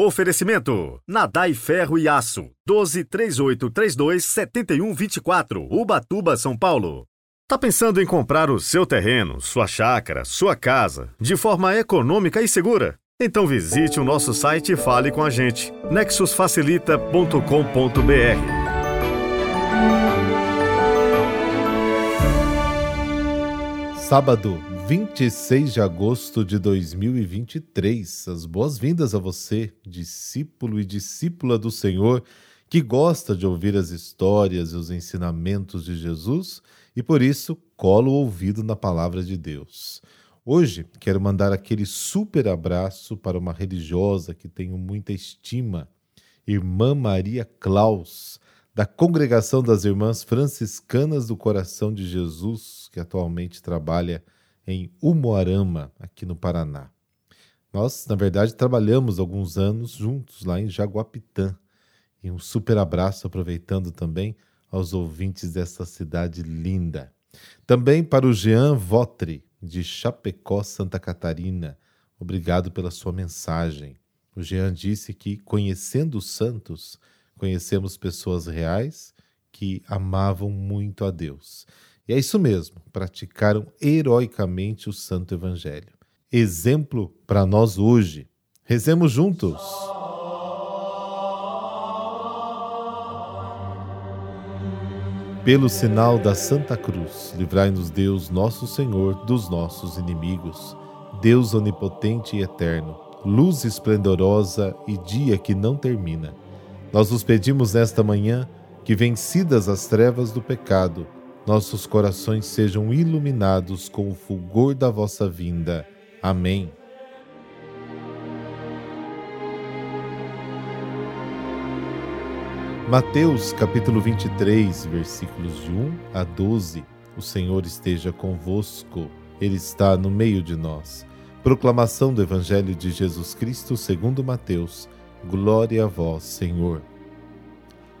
Oferecimento: Nadai Ferro e Aço. 12 3832 7124. Ubatuba, São Paulo. Tá pensando em comprar o seu terreno, sua chácara, sua casa, de forma econômica e segura? Então visite o nosso site e fale com a gente. nexusfacilita.com.br. Sábado, 26 de agosto de 2023. As boas-vindas a você, discípulo e discípula do Senhor, que gosta de ouvir as histórias e os ensinamentos de Jesus e por isso cola o ouvido na palavra de Deus. Hoje quero mandar aquele super abraço para uma religiosa que tenho muita estima, Irmã Maria Claus, da Congregação das Irmãs Franciscanas do Coração de Jesus, que atualmente trabalha em Umuarama, aqui no Paraná. Nós, na verdade, trabalhamos alguns anos juntos lá em Jaguapitã. E um super abraço, aproveitando também aos ouvintes dessa cidade linda. Também para o Jean Votri, de Chapecó, Santa Catarina. Obrigado pela sua mensagem. O Jean disse que, conhecendo os santos, conhecemos pessoas reais que amavam muito a Deus e é isso mesmo, praticaram heroicamente o Santo Evangelho. Exemplo para nós hoje. Rezemos juntos. Pelo sinal da Santa Cruz, livrai-nos Deus, nosso Senhor, dos nossos inimigos. Deus onipotente e eterno, luz esplendorosa e dia que não termina. Nós os pedimos nesta manhã que, vencidas as trevas do pecado, nossos corações sejam iluminados com o fulgor da vossa vinda. Amém. Mateus capítulo 23, versículos de 1 a 12. O Senhor esteja convosco, Ele está no meio de nós. Proclamação do Evangelho de Jesus Cristo segundo Mateus. Glória a vós, Senhor.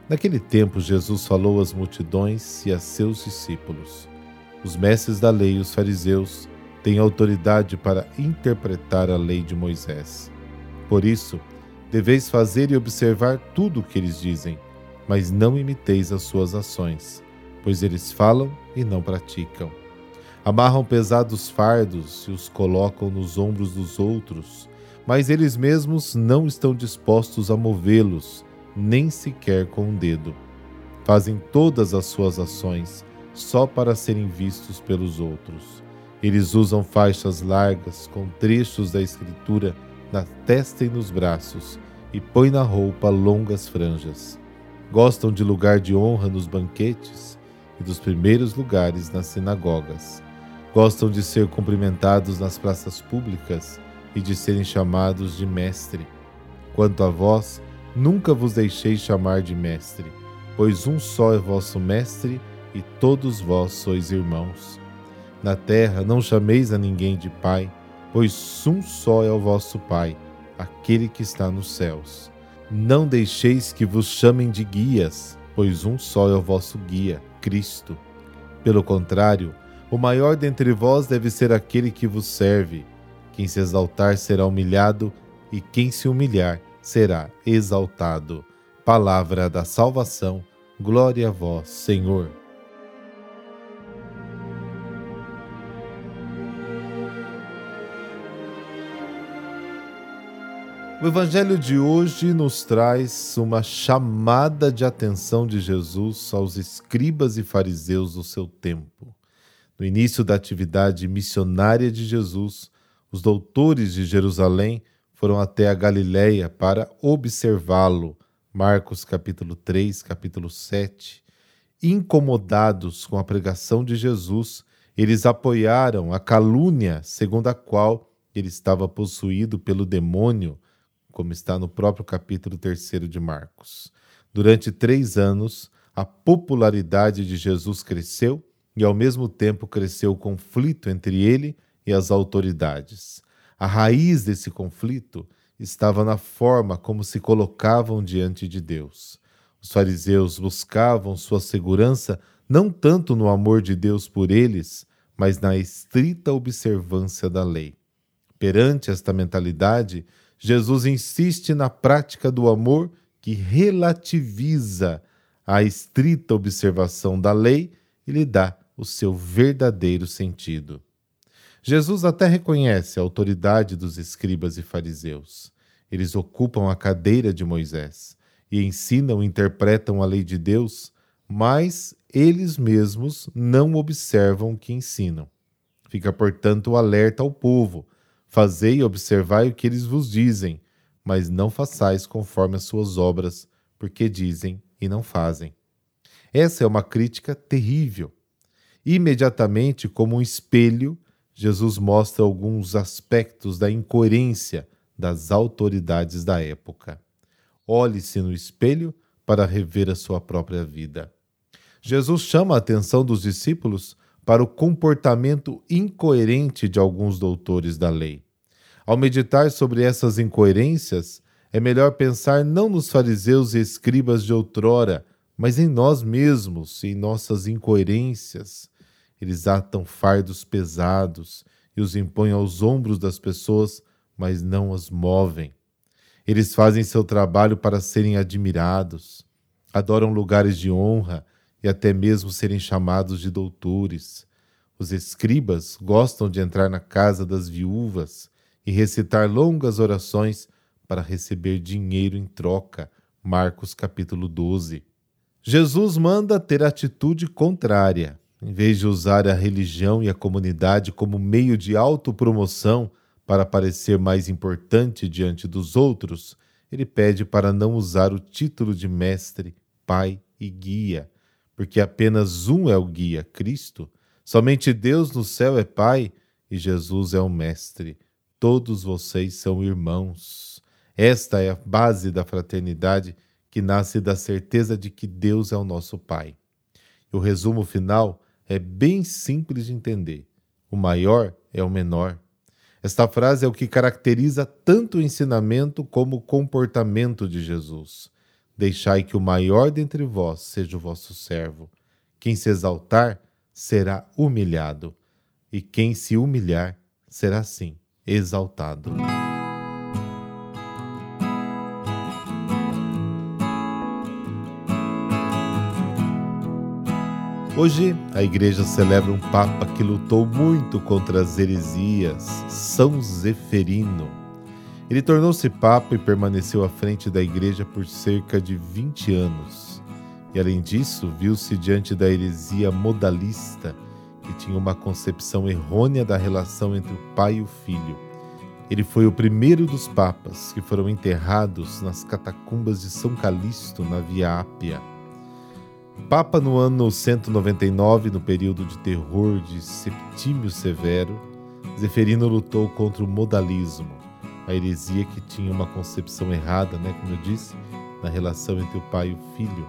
Naquele tempo, Jesus falou às multidões e a seus discípulos: Os mestres da lei e os fariseus têm autoridade para interpretar a lei de Moisés. Por isso, deveis fazer e observar tudo o que eles dizem, mas não imiteis as suas ações, pois eles falam e não praticam. Amarram pesados fardos e os colocam nos ombros dos outros, mas eles mesmos não estão dispostos a movê-los nem sequer com um dedo. Fazem todas as suas ações só para serem vistos pelos outros. Eles usam faixas largas com trechos da Escritura na testa e nos braços e põem na roupa longas franjas. Gostam de lugar de honra nos banquetes e dos primeiros lugares nas sinagogas. Gostam de ser cumprimentados nas praças públicas e de serem chamados de mestre. Quanto a vós, Nunca vos deixei chamar de mestre, pois um só é vosso mestre e todos vós sois irmãos. Na terra não chameis a ninguém de pai, pois um só é o vosso Pai, aquele que está nos céus. Não deixeis que vos chamem de guias, pois um só é o vosso guia, Cristo. Pelo contrário, o maior dentre vós deve ser aquele que vos serve. Quem se exaltar será humilhado, e quem se humilhar será exaltado. Palavra da salvação, glória a vós, Senhor. O Evangelho de hoje nos traz uma chamada de atenção de Jesus aos escribas e fariseus do seu tempo. No início da atividade missionária de Jesus, os doutores de Jerusalém foram até a Galiléia para observá-lo. Marcos capítulo 3, capítulo 7. Incomodados com a pregação de Jesus, eles apoiaram a calúnia segundo a qual ele estava possuído pelo demônio, como está no próprio capítulo 3 de Marcos. Durante três anos, a popularidade de Jesus cresceu e, ao mesmo tempo, cresceu o conflito entre ele e as autoridades. A raiz desse conflito estava na forma como se colocavam diante de Deus. Os fariseus buscavam sua segurança não tanto no amor de Deus por eles, mas na estrita observância da lei. Perante esta mentalidade, Jesus insiste na prática do amor que relativiza a estrita observação da lei e lhe dá o seu verdadeiro sentido. Jesus até reconhece a autoridade dos escribas e fariseus. Eles ocupam a cadeira de Moisés e ensinam e interpretam a lei de Deus, mas eles mesmos não observam o que ensinam. Fica, portanto, alerta ao povo: fazei e observai o que eles vos dizem, mas não façais conforme as suas obras, porque dizem e não fazem. Essa é uma crítica terrível. Imediatamente, como um espelho, Jesus mostra alguns aspectos da incoerência das autoridades da época. Olhe-se no espelho para rever a sua própria vida. Jesus chama a atenção dos discípulos para o comportamento incoerente de alguns doutores da lei. Ao meditar sobre essas incoerências, é melhor pensar não nos fariseus e escribas de outrora, mas em nós mesmos, em nossas incoerências, eles atam fardos pesados e os impõem aos ombros das pessoas, mas não as movem. Eles fazem seu trabalho para serem admirados, adoram lugares de honra e até mesmo serem chamados de doutores. Os escribas gostam de entrar na casa das viúvas e recitar longas orações para receber dinheiro em troca. Marcos capítulo 12. Jesus manda ter atitude contrária. Em vez de usar a religião e a comunidade como meio de autopromoção para parecer mais importante diante dos outros, ele pede para não usar o título de mestre, pai e guia, porque apenas um é o guia, Cristo. Somente Deus no céu é Pai e Jesus é o Mestre. Todos vocês são irmãos. Esta é a base da fraternidade que nasce da certeza de que Deus é o nosso Pai. E o resumo final é bem simples de entender. O maior é o menor. Esta frase é o que caracteriza tanto o ensinamento como o comportamento de Jesus. Deixai que o maior dentre vós seja o vosso servo. Quem se exaltar será humilhado, e quem se humilhar será sim exaltado. Hoje, a igreja celebra um Papa que lutou muito contra as heresias, São Zeferino. Ele tornou-se Papa e permaneceu à frente da igreja por cerca de 20 anos. E além disso, viu-se diante da heresia modalista, que tinha uma concepção errônea da relação entre o pai e o filho. Ele foi o primeiro dos papas que foram enterrados nas catacumbas de São Calixto, na Via Ápia Papa no ano 199, no período de terror de Septímio Severo, Zeferino lutou contra o modalismo, a heresia que tinha uma concepção errada, né, como eu disse, na relação entre o pai e o filho.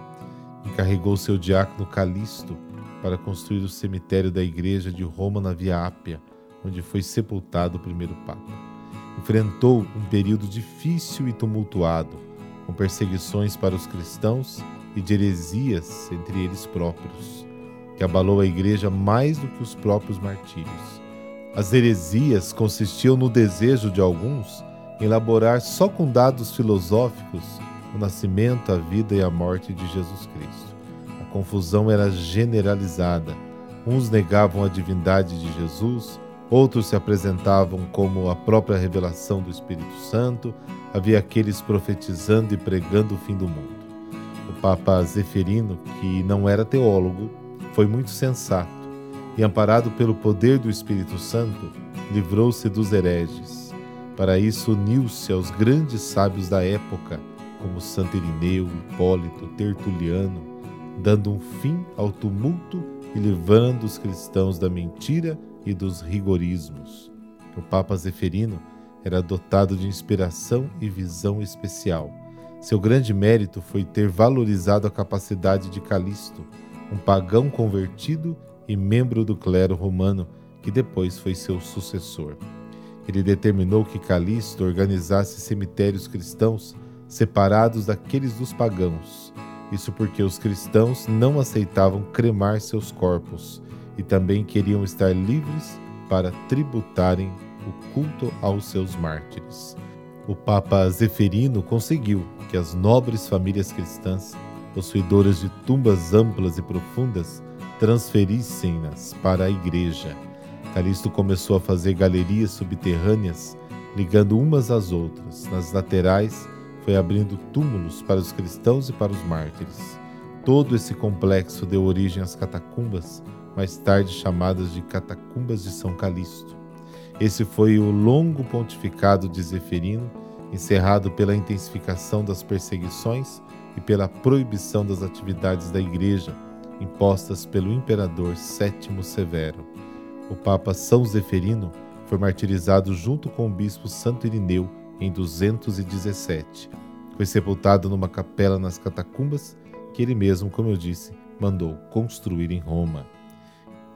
Encarregou seu diácono Calixto para construir o cemitério da igreja de Roma na Via Ápia, onde foi sepultado o primeiro papa. Enfrentou um período difícil e tumultuado, com perseguições para os cristãos e de heresias entre eles próprios, que abalou a igreja mais do que os próprios martírios. As heresias consistiam no desejo de alguns em elaborar só com dados filosóficos o nascimento, a vida e a morte de Jesus Cristo. A confusão era generalizada. Uns negavam a divindade de Jesus, outros se apresentavam como a própria revelação do Espírito Santo, havia aqueles profetizando e pregando o fim do mundo. Papa Zeferino, que não era teólogo, foi muito sensato e, amparado pelo poder do Espírito Santo, livrou-se dos hereges. Para isso, uniu-se aos grandes sábios da época, como Santo Irineu, Hipólito, Tertuliano, dando um fim ao tumulto e livrando os cristãos da mentira e dos rigorismos. O Papa Zeferino era dotado de inspiração e visão especial seu grande mérito foi ter valorizado a capacidade de Calixto, um pagão convertido e membro do clero romano, que depois foi seu sucessor. Ele determinou que Calixto organizasse cemitérios cristãos separados daqueles dos pagãos. Isso porque os cristãos não aceitavam cremar seus corpos e também queriam estar livres para tributarem o culto aos seus mártires. O Papa Zeferino conseguiu que as nobres famílias cristãs, possuidoras de tumbas amplas e profundas, transferissem-nas para a igreja. Calixto começou a fazer galerias subterrâneas, ligando umas às outras. Nas laterais, foi abrindo túmulos para os cristãos e para os mártires. Todo esse complexo deu origem às catacumbas, mais tarde chamadas de Catacumbas de São Calixto. Esse foi o longo pontificado de Zeferino, encerrado pela intensificação das perseguições e pela proibição das atividades da Igreja, impostas pelo imperador Sétimo Severo. O Papa São Zeferino foi martirizado junto com o bispo Santo Irineu em 217. Foi sepultado numa capela nas catacumbas que ele mesmo, como eu disse, mandou construir em Roma.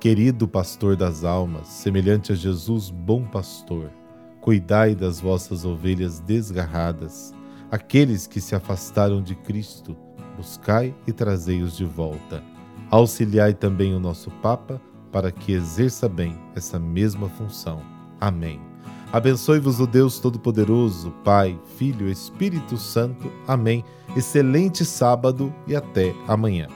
Querido pastor das almas, semelhante a Jesus, bom pastor, cuidai das vossas ovelhas desgarradas, aqueles que se afastaram de Cristo, buscai e trazei-os de volta. Auxiliai também o nosso Papa, para que exerça bem essa mesma função. Amém. Abençoe-vos o Deus Todo-Poderoso, Pai, Filho Espírito Santo. Amém. Excelente sábado e até amanhã.